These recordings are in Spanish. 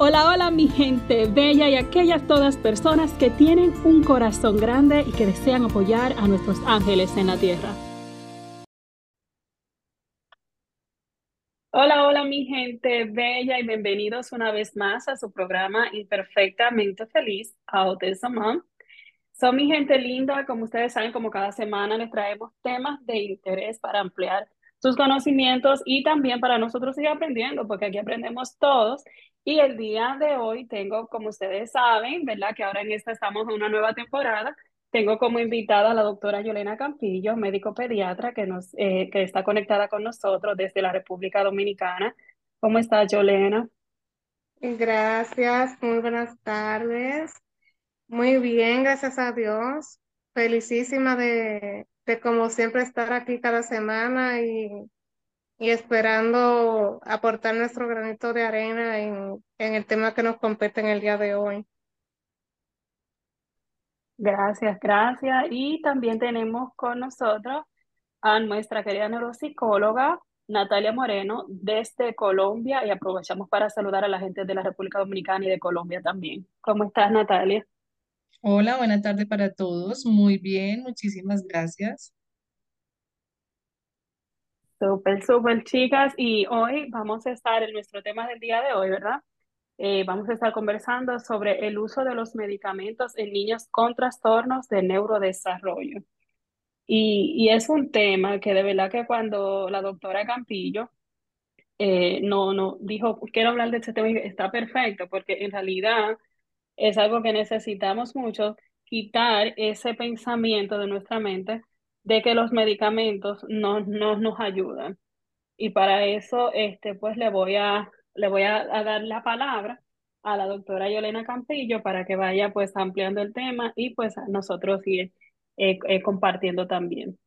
Hola, hola mi gente bella y aquellas todas personas que tienen un corazón grande y que desean apoyar a nuestros ángeles en la tierra. Hola, hola mi gente bella y bienvenidos una vez más a su programa Imperfectamente Feliz, Autism Mom. Son mi gente linda, como ustedes saben, como cada semana les traemos temas de interés para ampliar sus conocimientos y también para nosotros seguir aprendiendo, porque aquí aprendemos todos y el día de hoy tengo, como ustedes saben, ¿verdad? Que ahora en esta estamos en una nueva temporada. Tengo como invitada a la doctora Yolena Campillo, médico pediatra, que, nos, eh, que está conectada con nosotros desde la República Dominicana. ¿Cómo está, Yolena? Gracias, muy buenas tardes. Muy bien, gracias a Dios. Felicísima de, de como siempre estar aquí cada semana y y esperando aportar nuestro granito de arena en, en el tema que nos compete en el día de hoy. Gracias, gracias. Y también tenemos con nosotros a nuestra querida neuropsicóloga Natalia Moreno desde Colombia y aprovechamos para saludar a la gente de la República Dominicana y de Colombia también. ¿Cómo estás, Natalia? Hola, buena tarde para todos. Muy bien, muchísimas gracias. Súper, súper, chicas. Y hoy vamos a estar en nuestro tema del día de hoy, ¿verdad? Eh, vamos a estar conversando sobre el uso de los medicamentos en niños con trastornos de neurodesarrollo. Y, y es un tema que de verdad que cuando la doctora Campillo eh, no, no dijo, quiero hablar de este tema, está perfecto, porque en realidad es algo que necesitamos mucho, quitar ese pensamiento de nuestra mente de que los medicamentos no, no nos ayudan. Y para eso, este, pues le voy a, le voy a, dar la palabra a la doctora Yolena Campillo para que vaya pues ampliando el tema y pues nosotros ir eh, eh, compartiendo también.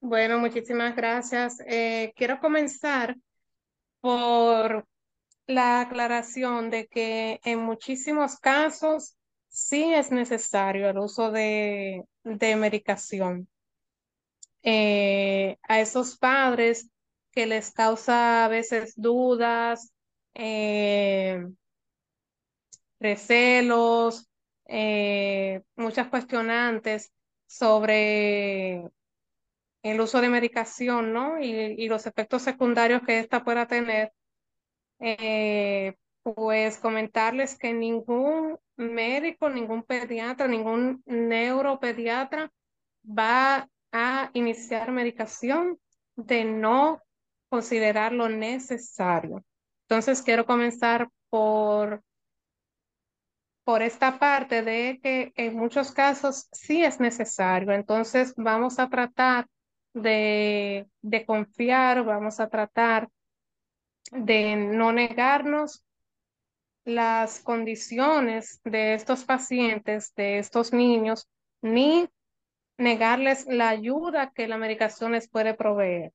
Bueno, muchísimas gracias. Eh, quiero comenzar por la aclaración de que en muchísimos casos sí es necesario el uso de, medicación. Eh, a esos padres que les causa a veces dudas, eh, recelos, eh, muchas cuestionantes sobre el uso de medicación, ¿no? Y, y los efectos secundarios que ésta pueda tener. Pues comentarles que ningún médico, ningún pediatra, ningún neuropediatra va a iniciar medicación de no considerarlo necesario. Entonces, quiero comenzar por, por esta parte de que en muchos casos sí es necesario. Entonces, vamos a tratar de, de confiar, vamos a tratar de no negarnos las condiciones de estos pacientes, de estos niños, ni negarles la ayuda que la medicación les puede proveer,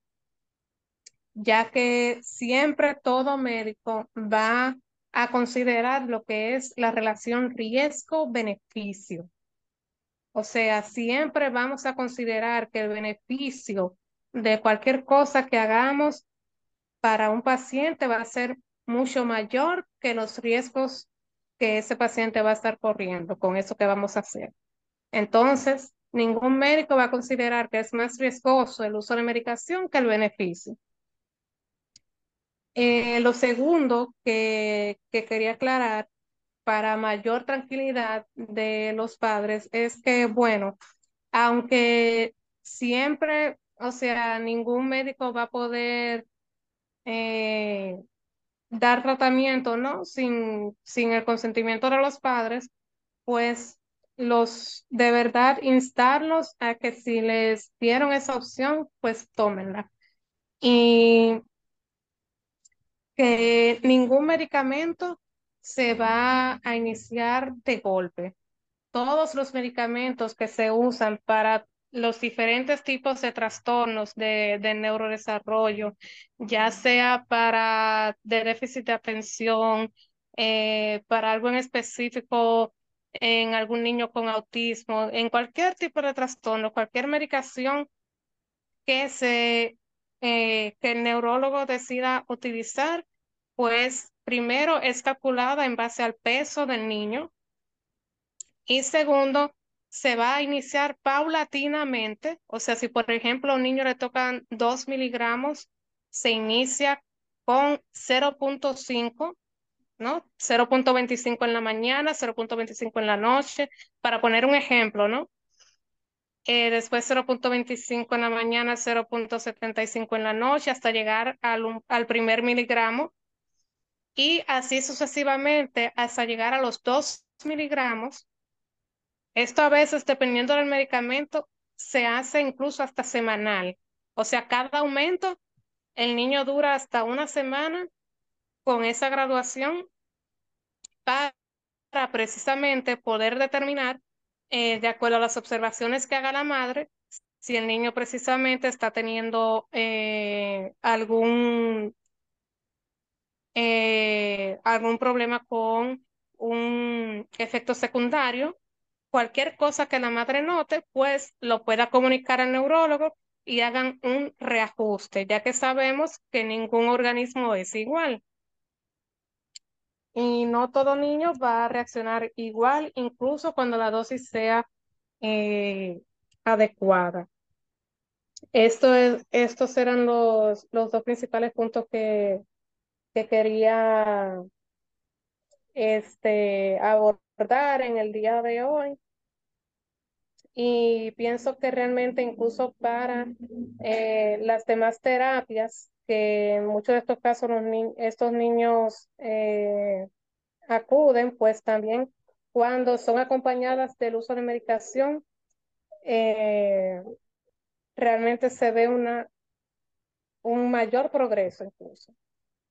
ya que siempre todo médico va a considerar lo que es la relación riesgo-beneficio. O sea, siempre vamos a considerar que el beneficio de cualquier cosa que hagamos para un paciente va a ser mucho mayor que los riesgos que ese paciente va a estar corriendo con eso que vamos a hacer. Entonces, ningún médico va a considerar que es más riesgoso el uso de medicación que el beneficio. Eh, lo segundo que, que quería aclarar para mayor tranquilidad de los padres es que, bueno, aunque siempre, o sea, ningún médico va a poder eh, dar tratamiento, ¿no? Sin, sin el consentimiento de los padres, pues los de verdad instarlos a que si les dieron esa opción, pues tómenla. Y que ningún medicamento se va a iniciar de golpe. Todos los medicamentos que se usan para los diferentes tipos de trastornos de, de neurodesarrollo, ya sea para de déficit de atención, eh, para algo en específico en algún niño con autismo, en cualquier tipo de trastorno, cualquier medicación que, se, eh, que el neurólogo decida utilizar, pues primero es calculada en base al peso del niño y segundo, se va a iniciar paulatinamente, o sea, si por ejemplo a un niño le tocan 2 miligramos, se inicia con 0.5 ¿no? 0.25 en la mañana, 0.25 en la noche, para poner un ejemplo, ¿no? Eh, después 0.25 en la mañana, 0.75 en la noche, hasta llegar al, al primer miligramo. Y así sucesivamente hasta llegar a los 2 miligramos. Esto a veces, dependiendo del medicamento, se hace incluso hasta semanal. O sea, cada aumento, el niño dura hasta una semana con esa graduación para precisamente poder determinar, eh, de acuerdo a las observaciones que haga la madre, si el niño precisamente está teniendo eh, algún, eh, algún problema con un efecto secundario, cualquier cosa que la madre note, pues lo pueda comunicar al neurólogo y hagan un reajuste, ya que sabemos que ningún organismo es igual y no todo niño va a reaccionar igual, incluso cuando la dosis sea eh, adecuada. Esto es, estos eran los, los dos principales puntos que, que quería este, abordar en el día de hoy. Y pienso que realmente incluso para eh, las demás terapias que en muchos de estos casos estos niños eh, acuden, pues también cuando son acompañadas del uso de medicación, eh, realmente se ve una, un mayor progreso incluso.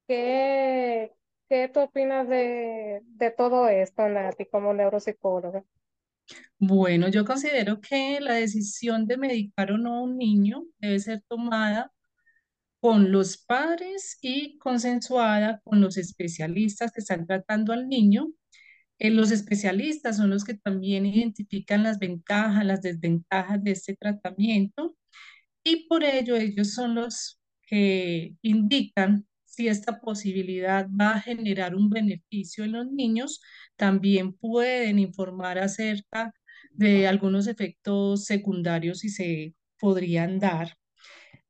¿Qué, qué tú opinas de, de todo esto, Nati, como neuropsicóloga? Bueno, yo considero que la decisión de medicar o no a un niño debe ser tomada con los padres y consensuada con los especialistas que están tratando al niño. Eh, los especialistas son los que también identifican las ventajas, las desventajas de este tratamiento y por ello ellos son los que indican si esta posibilidad va a generar un beneficio en los niños. También pueden informar acerca de algunos efectos secundarios si se podrían dar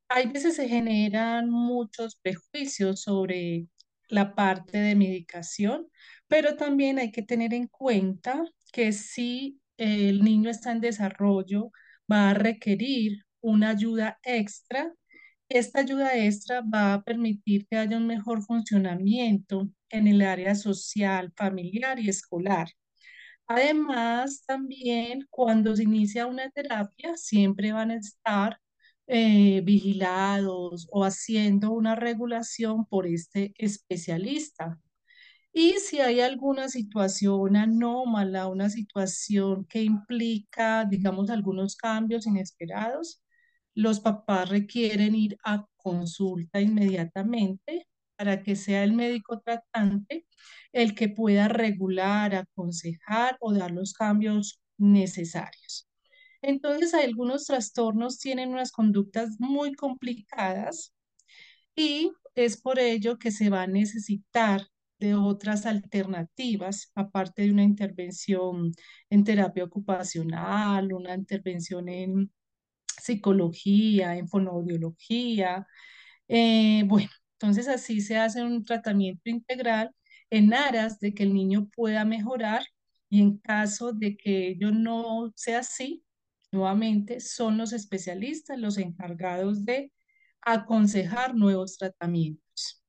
hay veces se generan muchos prejuicios sobre la parte de medicación, pero también hay que tener en cuenta que si el niño está en desarrollo, va a requerir una ayuda extra. Esta ayuda extra va a permitir que haya un mejor funcionamiento en el área social, familiar y escolar. Además, también cuando se inicia una terapia, siempre van a estar eh, vigilados o haciendo una regulación por este especialista. Y si hay alguna situación anómala, una situación que implica, digamos, algunos cambios inesperados, los papás requieren ir a consulta inmediatamente para que sea el médico tratante el que pueda regular, aconsejar o dar los cambios necesarios. Entonces, algunos trastornos tienen unas conductas muy complicadas y es por ello que se va a necesitar de otras alternativas, aparte de una intervención en terapia ocupacional, una intervención en psicología, en fonoaudiología. Eh, bueno, entonces así se hace un tratamiento integral en aras de que el niño pueda mejorar y en caso de que ello no sea así, Nuevamente, son los especialistas los encargados de aconsejar nuevos tratamientos.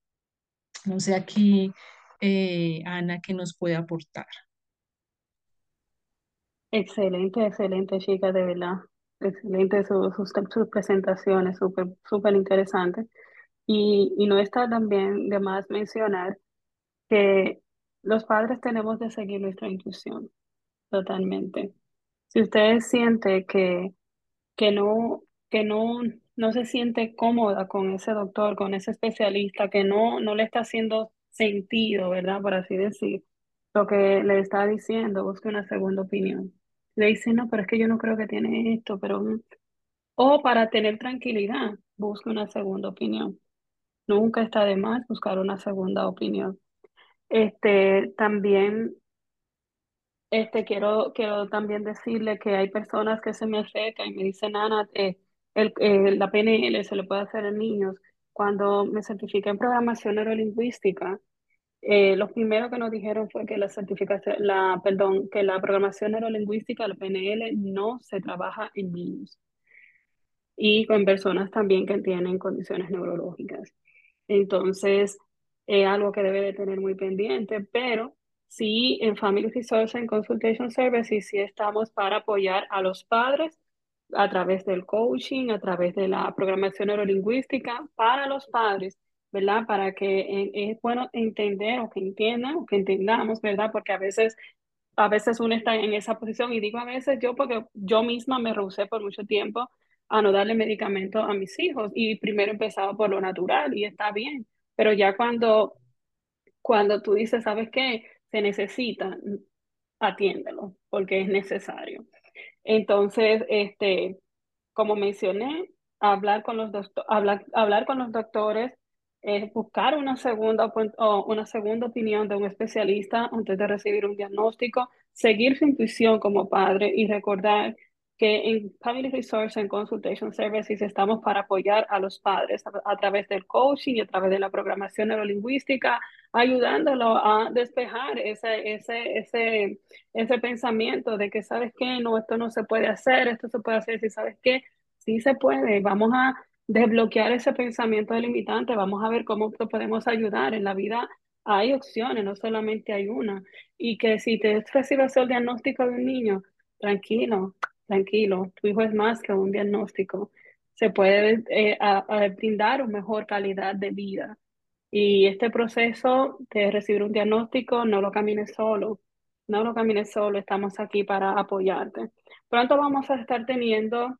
No sé aquí, eh, Ana, ¿qué nos puede aportar? Excelente, excelente, chica, de verdad. Excelente sus, sus, presentaciones, súper, súper interesantes. Y, y no está también de más mencionar que los padres tenemos de seguir nuestra intuición totalmente. Si usted siente que, que no, que no, no se siente cómoda con ese doctor, con ese especialista, que no, no le está haciendo sentido, ¿verdad? Por así decir, lo que le está diciendo, busque una segunda opinión. Le dice, no, pero es que yo no creo que tiene esto, pero... mm". O para tener tranquilidad, busque una segunda opinión. Nunca está de más buscar una segunda opinión. Este, también este, quiero, quiero también decirle que hay personas que se me acercan y me dicen, Ana, eh, el, eh, la PNL se le puede hacer a niños. Cuando me certifiqué en programación neurolingüística, eh, lo primero que nos dijeron fue que la certificación, la, perdón, que la programación neurolingüística, la PNL, no se trabaja en niños y con personas también que tienen condiciones neurológicas. Entonces, es algo que debe de tener muy pendiente, pero sí en Family Resource and Consultation Services sí estamos para apoyar a los padres a través del coaching, a través de la programación neurolingüística para los padres, ¿verdad? Para que eh, es bueno entender o que entiendan o que entendamos, ¿verdad? Porque a veces a veces uno está en esa posición y digo a veces yo porque yo misma me rehusé por mucho tiempo a no darle medicamento a mis hijos y primero empezaba por lo natural y está bien, pero ya cuando, cuando tú dices, ¿sabes qué? Se necesita, atiéndelo porque es necesario. Entonces, este, como mencioné, hablar con los, hablar, hablar con los doctores es buscar una segunda, o una segunda opinión de un especialista antes de recibir un diagnóstico, seguir su intuición como padre y recordar que en Family Resource and Consultation Services estamos para apoyar a los padres a, a, través del coaching y a través de la programación neurolingüística, ayudándolo a despejar ese, ese, ese, ese pensamiento de que, ¿sabes qué? No, esto no se puede hacer, esto se puede hacer, si sabes qué, sí se puede, vamos a desbloquear ese pensamiento limitante, vamos a ver cómo te podemos ayudar en la vida. Hay opciones, no solamente hay una. Y que si te recibes el diagnóstico de un niño, tranquilo, tranquilo, tu hijo es más que un diagnóstico. Se puede eh, a, a brindar una mejor calidad de vida. Y este proceso de recibir un diagnóstico, no lo camines solo, no lo camines solo, estamos aquí para apoyarte. Pronto vamos a estar teniendo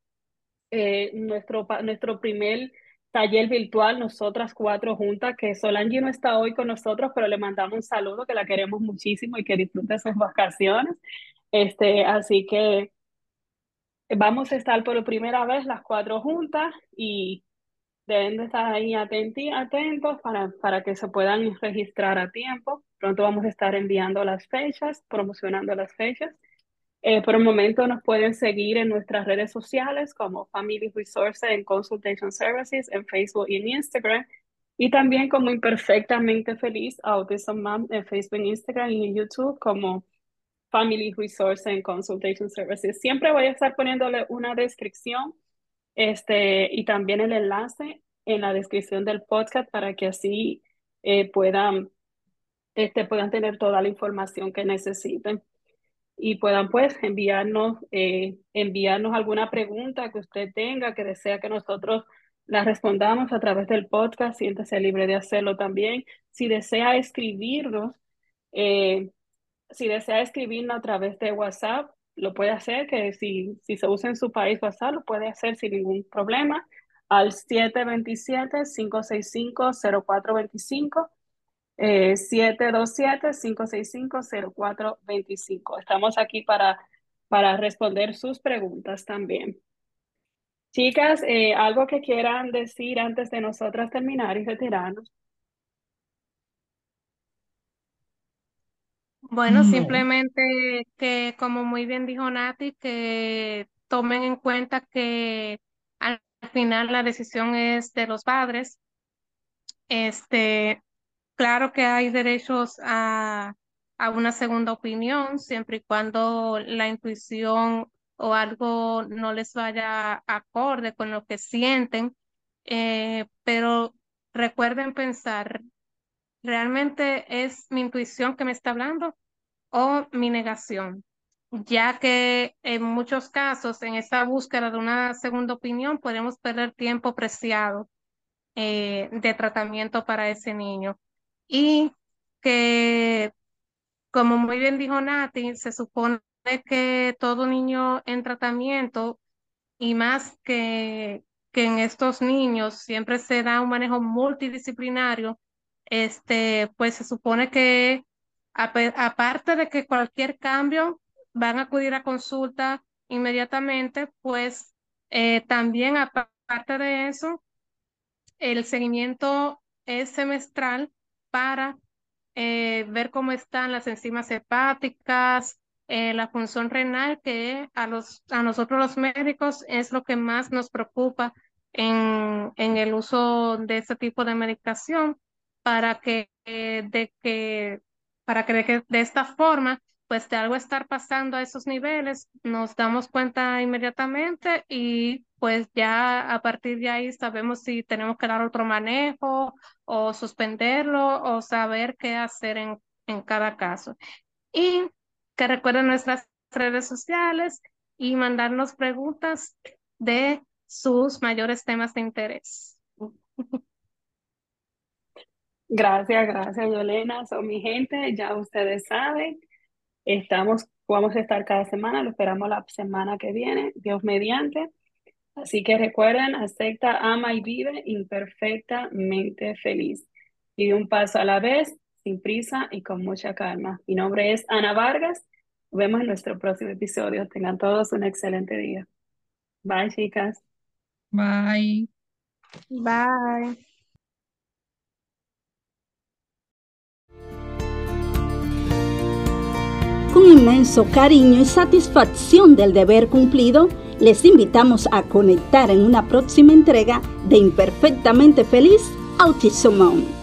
eh, nuestro, nuestro primer taller virtual, nosotras cuatro juntas, que Solange no está hoy con nosotros, pero le mandamos un saludo, que la queremos muchísimo y que disfrute sus vacaciones. Este, así que vamos a estar por primera vez las cuatro juntas y deben de estar ahí atenti, atentos para, para que se puedan registrar a tiempo. Pronto vamos a estar enviando las fechas, promocionando las fechas. Eh, por el momento nos pueden seguir en nuestras redes sociales como Family Resource and Consultation Services en Facebook y en Instagram. Y también como Imperfectamente Feliz Autism Mom en Facebook, Instagram y en YouTube como Family Resource and Consultation Services. Siempre voy a estar poniéndole una descripción este, y también el enlace en la descripción del podcast para que así eh, puedan, este, puedan tener toda la información que necesiten y puedan pues enviarnos, eh, enviarnos alguna pregunta que usted tenga, que desea que nosotros la respondamos a través del podcast, siéntese libre de hacerlo también. Si desea escribirnos, eh, si desea escribirnos a través de WhatsApp, lo puede hacer, que si, si se usa en su país WhatsApp, lo puede hacer sin ningún problema al 727-565-0425 eh, 727-565-0425. Estamos aquí para, para responder sus preguntas también. Chicas, eh, ¿algo que quieran decir antes de nosotras terminar y retirarnos? Bueno, No. simplemente que, como muy bien dijo Nati, que tomen en cuenta que al final la decisión es de los padres. Este, claro que hay derechos a, a una segunda opinión, siempre y cuando la intuición o algo no les vaya acorde con lo que sienten, eh, pero recuerden pensar, ¿realmente es mi intuición que me está hablando o mi negación? Ya que en muchos casos, en esta búsqueda de una segunda opinión, podemos perder tiempo preciado eh, de tratamiento para ese niño. Y que, como muy bien dijo Nati, se supone que todo niño en tratamiento y más que, que en estos niños siempre se da un manejo multidisciplinario, este, pues se supone que aparte de que cualquier cambio van a acudir a consulta inmediatamente, pues eh, también aparte de eso, el seguimiento es semestral para eh, ver cómo están las enzimas hepáticas, eh, la función renal, que a, los, a nosotros los médicos es lo que más nos preocupa en, en el uso de este tipo de medicación para que, de que, para que de esta forma pues de algo estar pasando a esos niveles, nos damos cuenta inmediatamente y pues ya a partir de ahí sabemos si tenemos que dar otro manejo o suspenderlo o saber qué hacer en, en cada caso. Y que recuerden nuestras redes sociales y mandarnos preguntas de sus mayores temas de interés. Gracias, gracias, Yolena. Son mi gente, ya ustedes saben. Estamos, vamos a estar cada semana, lo esperamos la semana que viene, Dios mediante. Así que recuerden, acepta, ama y vive imperfectamente feliz. Vive un paso a la vez, sin prisa y con mucha calma. Mi nombre es Ana Vargas. Nos vemos en nuestro próximo episodio. Tengan todos un excelente día. Bye, chicas. Bye. Bye. Con inmenso cariño y satisfacción del deber cumplido, les invitamos a conectar en una próxima entrega de Imperfectamente Feliz Autism